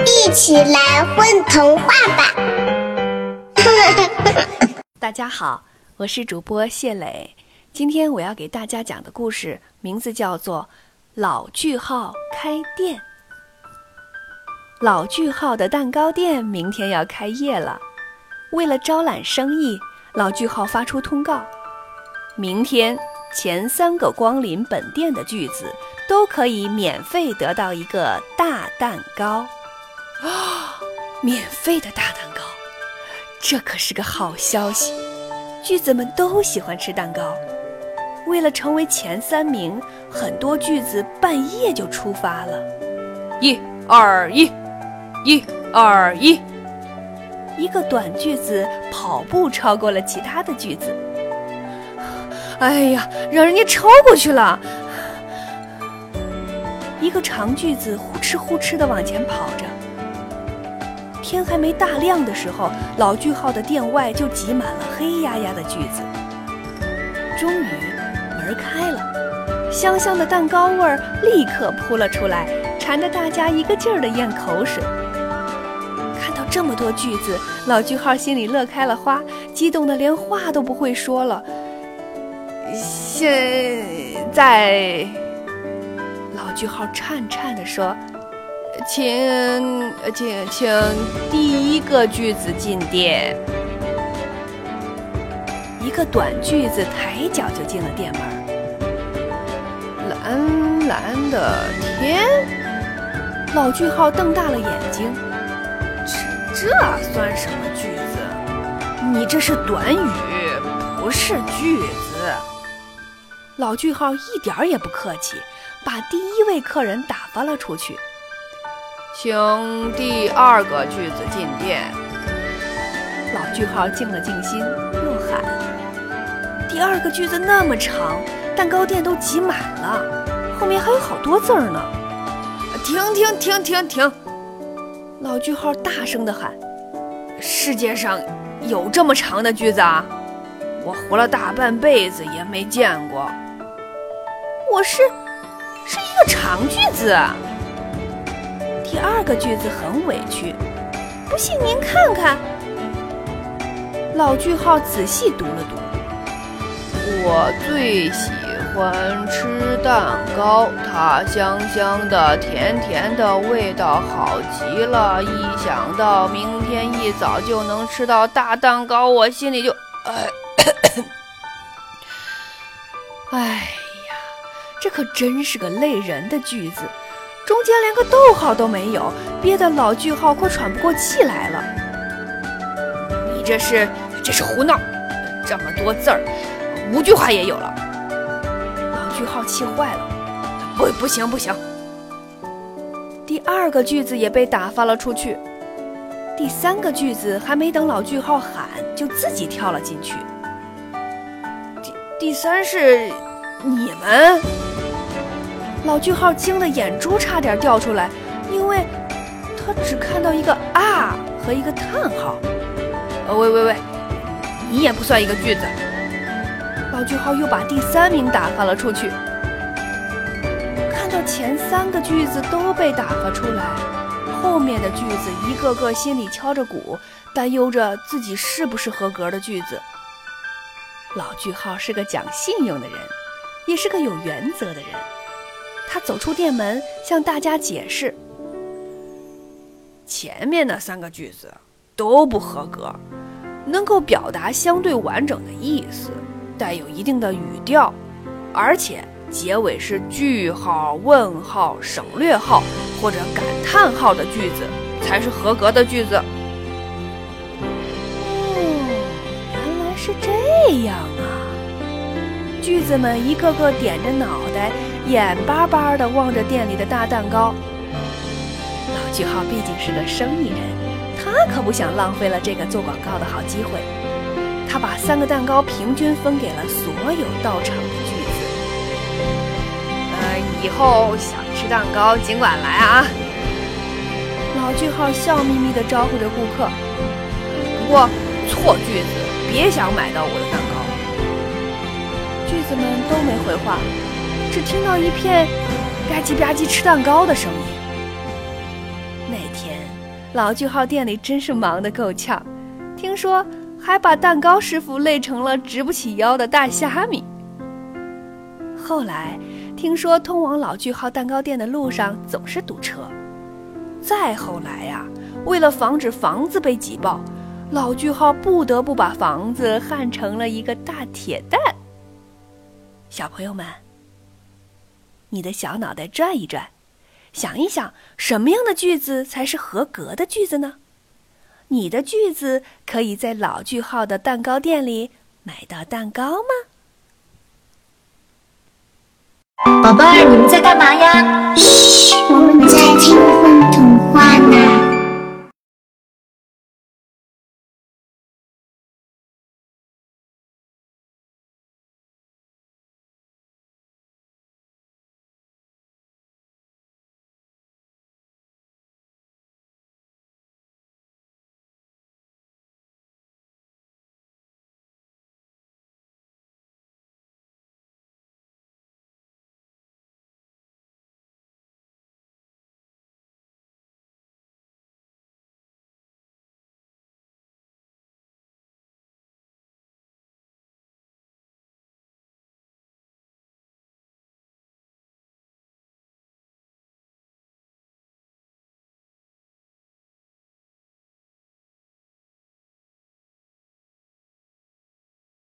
一起来混童话吧！大家好，我是主播谢磊。今天我要给大家讲的故事名字叫做《老句号开店》。老句号的蛋糕店明天要开业了，为了招揽生意，老句号发出通告：明天前三个光临本店的句子都可以免费得到一个大蛋糕。啊，免费的大蛋糕，这可是个好消息！句子们都喜欢吃蛋糕。为了成为前三名，很多句子半夜就出发了。一、二、一，一、二、一。一个短句子跑步超过了其他的句子。哎呀，让人家超过去了！一个长句子呼哧呼哧的往前跑着。天还没大亮的时候，老句号的店外就挤满了黑压压的句子。终于。门开了，香香的蛋糕味儿立刻扑了出来，馋得大家一个劲儿的咽口水。看到这么多句子，老句号心里乐开了花，激动的连话都不会说了。现在，老句号颤颤地说：“请，请，请第一个句子进店。”一个短句子抬脚就进了店门。蓝蓝的天，老句号瞪大了眼睛。这这算什么句子？你这是短语，不是句子。老句号一点也不客气，把第一位客人打发了出去。请第二个句子进店。老句号静了静心，又喊：“第二个句子那么长。”蛋糕店都挤满了，后面还有好多字儿呢。停停停停停！老句号大声地喊：“世界上有这么长的句子啊！我活了大半辈子也没见过。我是，是一个长句子。”第二个句子很委屈：“不信您看看。”老句号仔细读了读：“我最喜。”欢吃蛋糕，它香香的，甜甜的，味道好极了。一想到明天一早就能吃到大蛋糕，我心里就……哎，哎呀，这可真是个累人的句子，中间连个逗号都没有，憋得老句号快喘不过气来了。你这是这是胡闹！这么多字儿，五句话也有了。老句号气坏了，不，不行，不行！第二个句子也被打发了出去。第三个句子还没等老句号喊，就自己跳了进去。第第三是你们？老句号惊得眼珠差点掉出来，因为他只看到一个啊和一个叹号。呃，喂喂喂，你也不算一个句子。老句号又把第三名打发了出去。看到前三个句子都被打发出来，后面的句子一个个心里敲着鼓，担忧着自己是不是合格的句子。老句号是个讲信用的人，也是个有原则的人。他走出店门，向大家解释：前面那三个句子都不合格，能够表达相对完整的意思。带有一定的语调，而且结尾是句号、问号、省略号或者感叹号的句子才是合格的句子。哦，原来是这样啊！句子们一个个点着脑袋，眼巴巴地望着店里的大蛋糕。老句号毕竟是个生意人，他可不想浪费了这个做广告的好机会。他把三个蛋糕平均分给了所有到场的句子。呃，以后想吃蛋糕尽管来啊！老句号笑眯眯地招呼着顾客。不过错句子别想买到我的蛋糕。句子们都没回话，只听到一片吧唧吧唧吃蛋糕的声音。那天，老句号店里真是忙得够呛，听说还把蛋糕师傅累成了直不起腰的大虾米。后来听说通往老句号蛋糕店的路上总是堵车，再后来呀，为了防止房子被挤爆，老句号不得不把房子焊成了一个大铁蛋。小朋友们，你的小脑袋转一转。想一想，什么样的句子才是合格的句子呢？你的句子可以在老句号的蛋糕店里买到蛋糕吗？宝贝儿，你们在干嘛呀？嘘，我们在听混